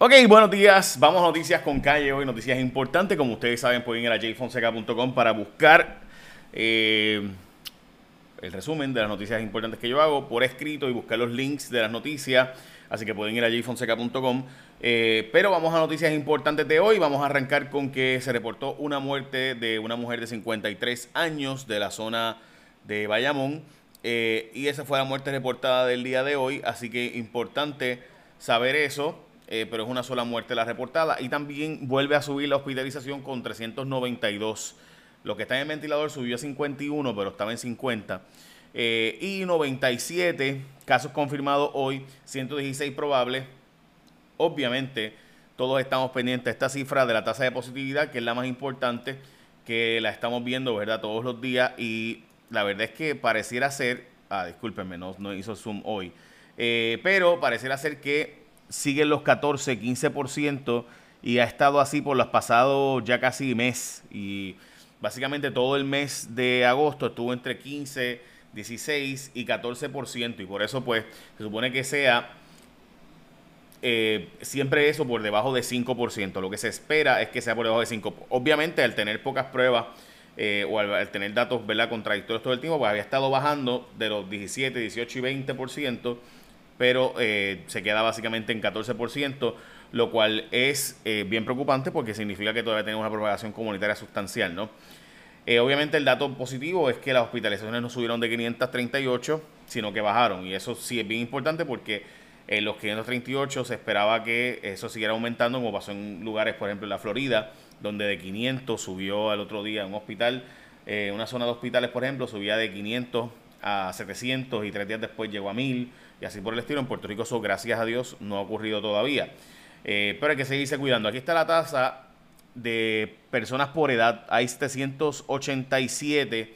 Ok, buenos días. Vamos a noticias con calle hoy, noticias importantes. Como ustedes saben, pueden ir a jfonseca.com para buscar eh, el resumen de las noticias importantes que yo hago por escrito y buscar los links de las noticias. Así que pueden ir a jfonseca.com. Eh, pero vamos a noticias importantes de hoy. Vamos a arrancar con que se reportó una muerte de una mujer de 53 años de la zona de Bayamón. Eh, y esa fue la muerte reportada del día de hoy. Así que importante saber eso. Eh, pero es una sola muerte la reportada. Y también vuelve a subir la hospitalización con 392. Lo que está en el ventilador subió a 51, pero estaba en 50. Eh, y 97 casos confirmados hoy, 116 probables. Obviamente, todos estamos pendientes de esta cifra de la tasa de positividad, que es la más importante, que la estamos viendo, ¿verdad?, todos los días. Y la verdad es que pareciera ser, ah, discúlpenme, no, no hizo zoom hoy, eh, pero pareciera ser que siguen los 14, 15% y ha estado así por los pasados ya casi mes. Y básicamente todo el mes de agosto estuvo entre 15, 16 y 14%. Y por eso pues se supone que sea eh, siempre eso por debajo de 5%. Lo que se espera es que sea por debajo de 5%. Obviamente al tener pocas pruebas eh, o al, tener datos ¿verdad? contradictorios todo el tiempo, pues había estado bajando de los 17, 18 y 20%, pero eh, se queda básicamente en 14%, lo cual es eh, bien preocupante porque significa que todavía tenemos una propagación comunitaria sustancial, ¿no? obviamente el dato positivo es que las hospitalizaciones no subieron de 538, sino que bajaron, y eso sí es bien importante porque en los 538 se esperaba que eso siguiera aumentando, como pasó en lugares, por ejemplo, en la Florida, donde de 500 subió al otro día un hospital, eh, una zona de hospitales, por ejemplo, subía de 500 a 700 y tres días después llegó a 1000 y así por el estilo. En Puerto Rico eso, gracias a Dios, no ha ocurrido todavía. Eh, pero hay que seguirse cuidando. Aquí está la tasa de personas por edad. Hay 787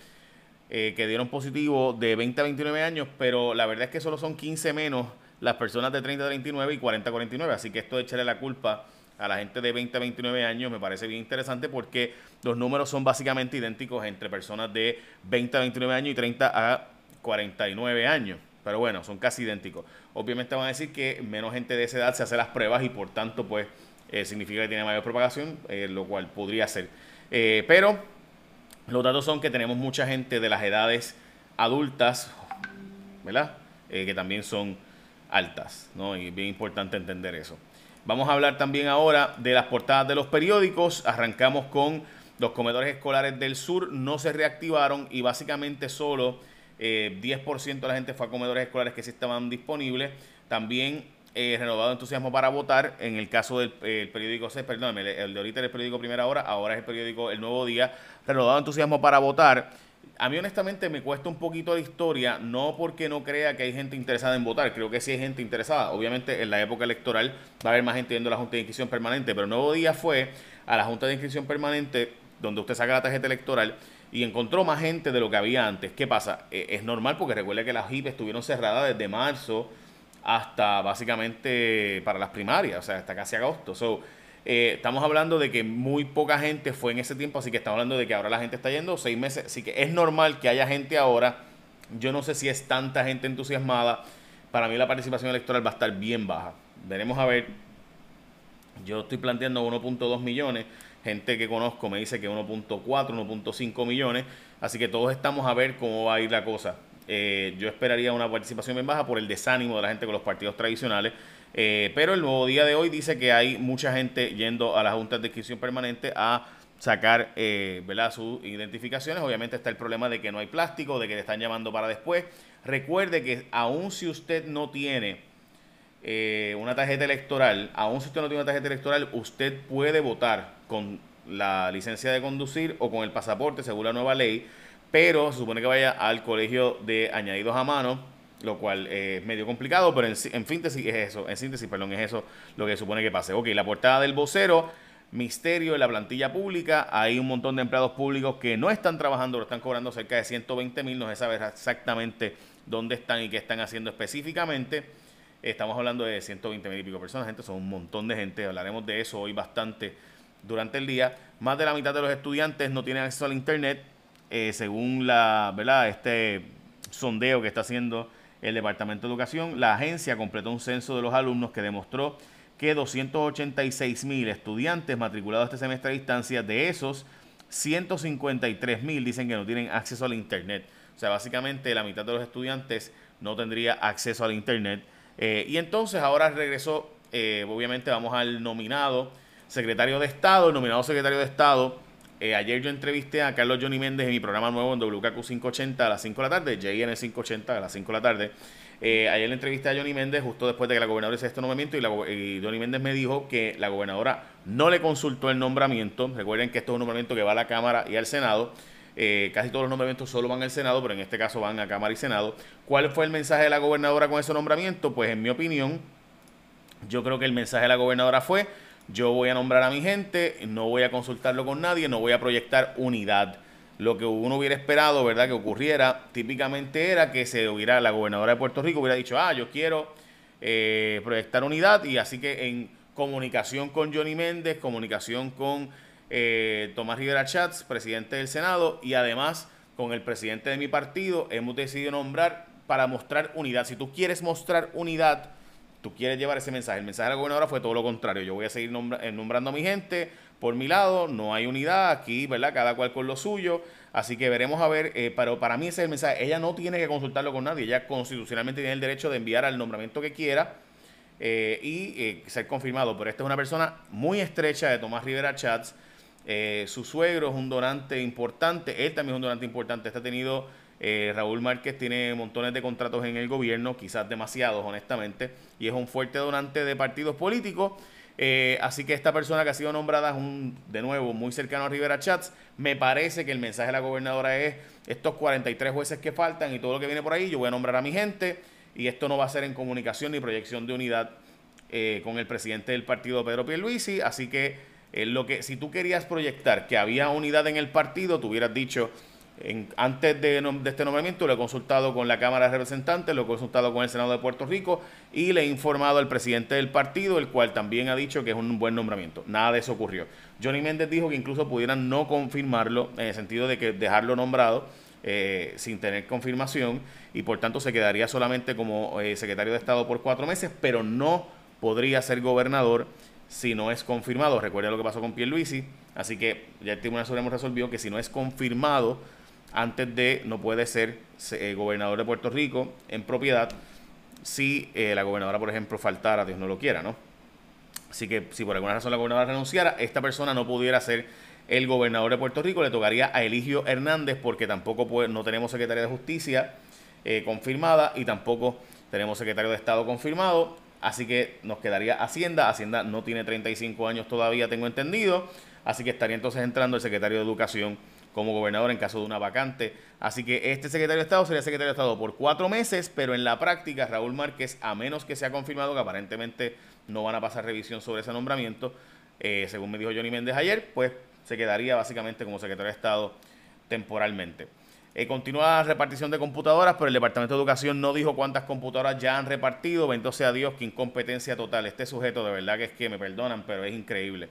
eh, que dieron positivo de 20 a 29 años, pero la verdad es que solo son 15 menos las personas de 30 a 39 y 40 a 49. Así que esto de echarle la culpa a la gente de 20 a 29 años me parece bien interesante porque los números son básicamente idénticos entre personas de 20 a 29 años y 30 a 49 años. Pero bueno, son casi idénticos. Obviamente van a decir que menos gente de esa edad se hace las pruebas y por tanto pues eh, significa que tiene mayor propagación, eh, lo cual podría ser. Eh, pero los datos son que tenemos mucha gente de las edades adultas, ¿verdad? que también son altas, ¿no? Y bien importante entender eso. Vamos a hablar también ahora de las portadas de los periódicos. Arrancamos con los comedores escolares del sur, no se reactivaron y básicamente solo 10% eh, de la gente fue a comedores escolares que sí estaban disponibles. También eh, renovado entusiasmo para votar. En el caso del periódico C, perdón, el, el, de ahorita era el periódico Primera Hora, ahora es el periódico El Nuevo Día. Renovado entusiasmo para votar. A mí honestamente me cuesta un poquito de historia, no porque no crea que hay gente interesada en votar, creo que sí hay gente interesada. Obviamente en la época electoral va a haber más gente yendo a la Junta de Inscripción Permanente, pero el nuevo día fue a la Junta de Inscripción Permanente donde usted saca la tarjeta electoral y encontró más gente de lo que había antes. ¿Qué pasa? E, es normal porque recuerde que las HIP estuvieron cerradas desde marzo hasta básicamente para las primarias, o sea, hasta casi agosto. So, eh, estamos hablando de que muy poca gente fue en ese tiempo, así que estamos hablando de que ahora la gente está yendo seis meses, así que es normal que haya gente ahora. Yo no sé si es tanta gente entusiasmada. Para mí la participación electoral va a estar bien baja. Veremos a ver. Yo estoy planteando 1.2 millones. Gente que conozco me dice que 1.4, 1.5 millones. Así que todos estamos a ver cómo va a ir la cosa. Eh, yo esperaría una participación bien baja por el desánimo de la gente con los partidos tradicionales. Eh, pero el nuevo día de hoy dice que hay mucha gente yendo a las juntas de inscripción permanente a sacar eh, sus identificaciones. Obviamente está el problema de que no hay plástico, de que le están llamando para después. Recuerde que aun si usted no tiene eh, una tarjeta electoral, aun si usted no tiene una tarjeta electoral, usted puede votar con la licencia de conducir o con el pasaporte según la nueva ley, pero se supone que vaya al colegio de añadidos a mano lo cual es medio complicado, pero en, en, síntesis es eso, en síntesis, perdón, es eso lo que supone que pase. Ok, la portada del vocero, misterio en la plantilla pública, hay un montón de empleados públicos que no están trabajando, lo están cobrando cerca de 120 mil, no se sabe exactamente dónde están y qué están haciendo específicamente. Estamos hablando de 120 mil y pico personas, gente, son un montón de gente, hablaremos de eso hoy bastante durante el día. Más de la mitad de los estudiantes no tienen acceso al internet, eh, según la, ¿verdad? Este sondeo que está haciendo el Departamento de Educación, la agencia completó un censo de los alumnos que demostró que 286 mil estudiantes matriculados este semestre a distancia, de esos 153 mil dicen que no tienen acceso al Internet. O sea, básicamente la mitad de los estudiantes no tendría acceso al Internet. Eh, y entonces ahora regresó, eh, obviamente vamos al nominado secretario de Estado, el nominado secretario de Estado. Eh, ayer yo entrevisté a Carlos Johnny Méndez en mi programa nuevo en WKQ 580 a las 5 de la tarde, JN 580 a las 5 de la tarde. ayer le entrevisté a Johnny Méndez justo después de que la gobernadora hizo este nombramiento y, la, y Johnny Méndez me dijo que la gobernadora no le consultó el nombramiento. Recuerden que esto es un nombramiento que va a la Cámara y al Senado. Eh, casi todos los nombramientos solo van al Senado, pero en este caso van a Cámara y Senado. ¿Cuál fue el mensaje de la gobernadora con ese nombramiento? Pues en mi opinión, yo creo que el mensaje de la gobernadora fue, yo voy a nombrar a mi gente, no voy a consultarlo con nadie, no voy a proyectar unidad. Lo que uno hubiera esperado, ¿verdad?, que ocurriera típicamente era que se hubiera, la gobernadora de Puerto Rico hubiera dicho, ah, yo quiero eh, proyectar unidad y así que en comunicación con Johnny Méndez, comunicación con eh, Tomás Rivera Chats, presidente del Senado, y además con el presidente de mi partido, hemos decidido nombrar para mostrar unidad. Si tú quieres mostrar unidad, tú quieres llevar ese mensaje. El mensaje de la gobernadora fue todo lo contrario. Yo voy a seguir eh, nombrando a mi gente por mi lado, no hay unidad aquí, ¿verdad? Cada cual con lo suyo. Así que veremos a ver, eh, pero para mí ese es el mensaje. Ella no tiene que consultarlo con nadie, ella constitucionalmente tiene el derecho de enviar al nombramiento que quiera y ser confirmado. Pero esta es una persona muy estrecha de Tomás Rivera Chats eh, su suegro es un donante importante, él también es un donante importante. Ha tenido, eh, Raúl Márquez tiene montones de contratos en el gobierno, quizás demasiados, honestamente, y es un fuerte donante de partidos políticos. Eh, así que esta persona que ha sido nombrada es un, de nuevo, muy cercano a Rivera Chats. Me parece que el mensaje de la gobernadora es estos 43 jueces que faltan y todo lo que viene por ahí, yo voy a nombrar a mi gente y esto no va a ser en comunicación ni proyección de unidad con el presidente del partido, Pedro Pierluisi. Así que eh, lo que, si tú querías proyectar que había unidad en el partido, tú hubieras dicho, antes de, este nombramiento, lo he consultado con la Cámara de Representantes, lo he consultado con el Senado de Puerto Rico y le he informado al presidente del partido, el cual también ha dicho que es un buen nombramiento. Nada de eso ocurrió. Johnny Méndez dijo que incluso pudieran no confirmarlo, en el sentido de que dejarlo nombrado. Eh, sin tener confirmación y por tanto se quedaría solamente como eh, secretario de Estado por cuatro meses, pero no podría ser gobernador si no es confirmado. Recuerda lo que pasó con Pierluisi. Así que ya el Tribunal Supremo resolvió que si no es confirmado, antes de no puede ser eh, gobernador de Puerto Rico en propiedad si eh, la gobernadora, por ejemplo, faltara, Dios no lo quiera, ¿no? Así que si por alguna razón la gobernadora renunciara, esta persona no pudiera ser el gobernador de Puerto Rico, le tocaría a Eligio Hernández porque tampoco no tenemos secretaria de justicia eh, confirmada y tampoco tenemos secretario de Estado confirmado. Así que nos quedaría Hacienda. Hacienda no tiene 35 años todavía, tengo entendido. Así que estaría entonces entrando el secretario de Educación como gobernador en caso de una vacante. Así que este secretario de Estado sería secretario de Estado por cuatro meses, pero en la práctica Raúl Márquez, a menos que sea confirmado que aparentemente no van a pasar revisión sobre ese nombramiento, eh, según me dijo Johnny Méndez ayer, pues se quedaría básicamente como secretario de Estado temporalmente. Eh, continúa la repartición de computadoras, pero el Departamento de Educación no dijo cuántas computadoras ya han repartido. Bendito sea Dios, qué incompetencia total. Este sujeto, de verdad que es que me perdonan, pero es increíble.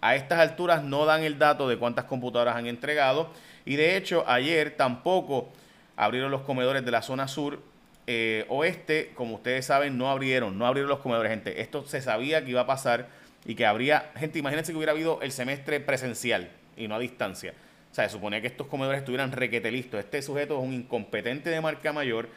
A estas alturas no dan el dato de cuántas computadoras han entregado. Y de hecho, ayer tampoco abrieron los comedores de la zona sur. Eh, oeste, como ustedes saben, no abrieron, no abrieron los comedores, gente. Esto se sabía que iba a pasar y que habría, gente, imagínense que hubiera habido el semestre presencial y no a distancia. O sea, se suponía que estos comedores estuvieran requete listos. Este sujeto es un incompetente de marca mayor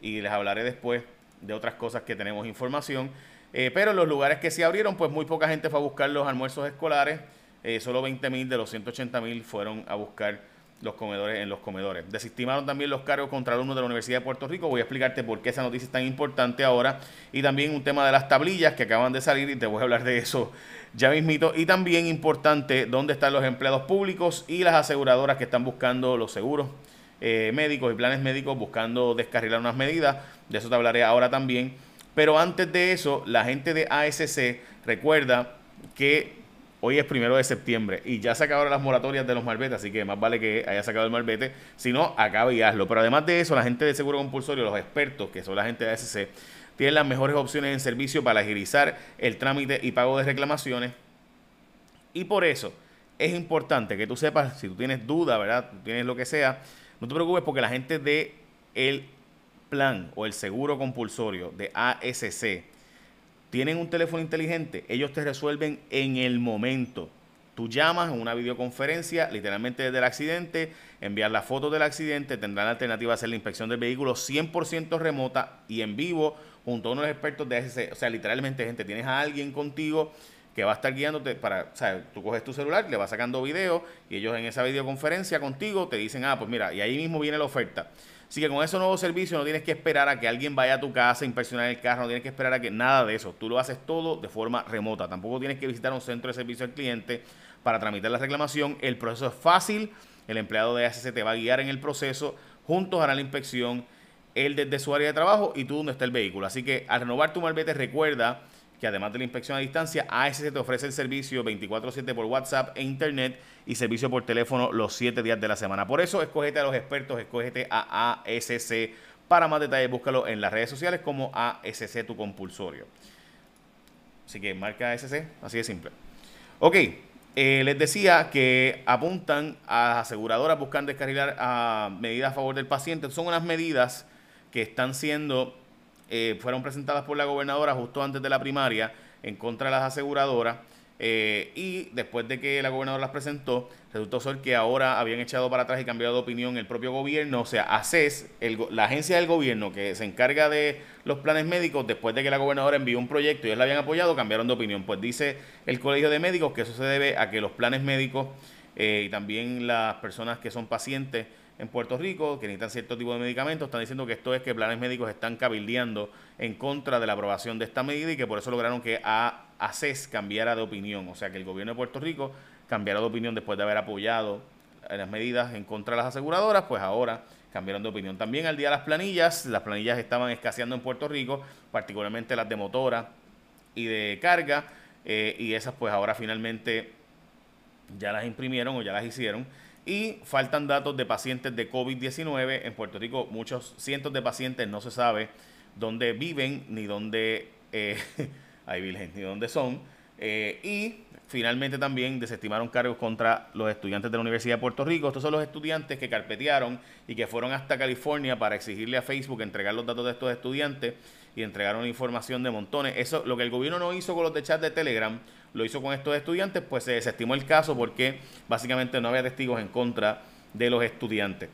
y les hablaré después de otras cosas que tenemos información. Eh, pero los lugares que se abrieron, pues muy poca gente fue a buscar los almuerzos escolares. Eh, solo 20 mil de los 180 mil fueron a buscar los comedores en los comedores. Desestimaron también los cargos contra alumnos de la Universidad de Puerto Rico. Voy a explicarte por qué esa noticia es tan importante ahora. Y también un tema de las tablillas que acaban de salir y te voy a hablar de eso ya mismito. Y también importante, dónde están los empleados públicos y las aseguradoras que están buscando los seguros eh, médicos y planes médicos, buscando descarrilar unas medidas. De eso te hablaré ahora también. Pero antes de eso, la gente de ASC recuerda que hoy es primero de septiembre y ya se acabaron las moratorias de los malbetes, así que más vale que haya sacado el malvete. Si no, acabe y hazlo. Pero además de eso, la gente de seguro compulsorio, los expertos, que son la gente de ASC, tienen las mejores opciones en servicio para agilizar el trámite y pago de reclamaciones. Y por eso es importante que tú sepas, si tú tienes duda, ¿verdad? tienes lo que sea, no te preocupes porque la gente de el plan o el seguro compulsorio de ASC tienen un teléfono inteligente, ellos te resuelven en el momento. Tú llamas en una videoconferencia, literalmente desde el accidente, enviar la foto del accidente, tendrán la alternativa a hacer la inspección del vehículo 100% remota y en vivo junto a unos expertos de ese, o sea, literalmente gente, tienes a alguien contigo que va a estar guiándote para, o sea, tú coges tu celular, le vas sacando video y ellos en esa videoconferencia contigo te dicen, ah, pues mira, y ahí mismo viene la oferta. Así que con ese nuevo servicio no tienes que esperar a que alguien vaya a tu casa a inspeccionar el carro, no tienes que esperar a que nada de eso. Tú lo haces todo de forma remota. Tampoco tienes que visitar un centro de servicio al cliente para tramitar la reclamación. El proceso es fácil. El empleado de ACC te va a guiar en el proceso. Juntos harán la inspección. Él desde su área de trabajo y tú donde está el vehículo. Así que al renovar tu malvete recuerda que además de la inspección a distancia, ASC te ofrece el servicio 24/7 por WhatsApp e Internet y servicio por teléfono los 7 días de la semana. Por eso, escógete a los expertos, escógete a ASC. Para más detalles, búscalo en las redes sociales como ASC tu compulsorio. Así que marca ASC, así de simple. Ok, eh, les decía que apuntan a aseguradoras buscan descarrilar a medidas a favor del paciente. Son unas medidas que están siendo eh, fueron presentadas por la gobernadora justo antes de la primaria en contra de las aseguradoras. Eh, y después de que la gobernadora las presentó, resultó ser que ahora habían echado para atrás y cambiado de opinión el propio gobierno, o sea, ACES, la agencia del gobierno que se encarga de los planes médicos, después de que la gobernadora envió un proyecto y ellos la habían apoyado, cambiaron de opinión. Pues dice el Colegio de Médicos que eso se debe a que los planes médicos eh, y también las personas que son pacientes en Puerto Rico que necesitan cierto tipo de medicamentos, están diciendo que esto es que planes médicos están cabildeando en contra de la aprobación de esta medida y que por eso lograron que a ACES cambiara de opinión, o sea que el gobierno de Puerto Rico cambiara de opinión después de haber apoyado las medidas en contra de las aseguradoras, pues ahora cambiaron de opinión. También al día de las planillas, las planillas estaban escaseando en Puerto Rico, particularmente las de motora y de carga, eh, y esas pues ahora finalmente ya las imprimieron o ya las hicieron. Y faltan datos de pacientes de COVID-19. En Puerto Rico, muchos cientos de pacientes no se sabe dónde viven ni dónde, eh, ni dónde son. Eh, y finalmente también desestimaron cargos contra los estudiantes de la Universidad de Puerto Rico. Estos son los estudiantes que carpetearon y que fueron hasta California para exigirle a Facebook entregar los datos de estos estudiantes y entregaron información de montones. Eso, lo que el gobierno no hizo con los de chat de Telegram, lo hizo con estos estudiantes, pues se desestimó el caso porque básicamente no había testigos en contra de los estudiantes.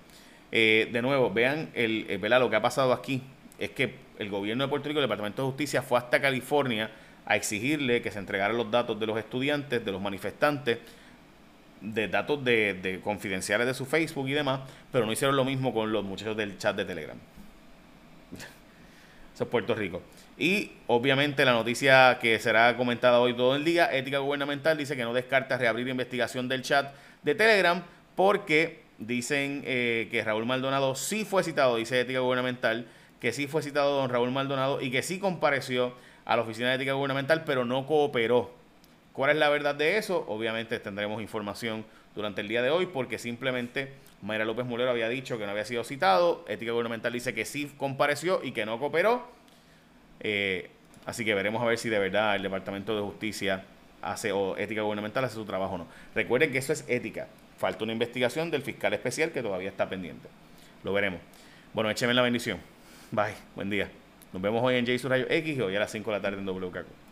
Eh, de nuevo, vean el, eh, lo que ha pasado aquí. Es que el gobierno de Puerto Rico, el Departamento de Justicia, fue hasta California a exigirle que se entregaran los datos de los estudiantes, de los manifestantes, de datos de, de confidenciales de su Facebook y demás, pero no hicieron lo mismo con los muchachos del chat de Telegram. Eso es Puerto Rico. Y obviamente la noticia que será comentada hoy todo el día, Ética Gubernamental dice que no descarta reabrir investigación del chat de Telegram porque dicen eh, que Raúl Maldonado sí fue citado, dice Ética Gubernamental, que sí fue citado don Raúl Maldonado y que sí compareció a la Oficina de Ética Gubernamental, pero no cooperó. ¿Cuál es la verdad de eso? Obviamente tendremos información durante el día de hoy porque simplemente Mayra López Mulero había dicho que no había sido citado, Ética Gubernamental dice que sí compareció y que no cooperó. Eh, así que veremos a ver si de verdad el Departamento de Justicia hace o Ética Gubernamental hace su trabajo o no. Recuerden que eso es ética. Falta una investigación del fiscal especial que todavía está pendiente. Lo veremos. Bueno, écheme la bendición. Bye. Buen día. Nos vemos hoy en J Rayo X y hoy a las 5 de la tarde en WKQ.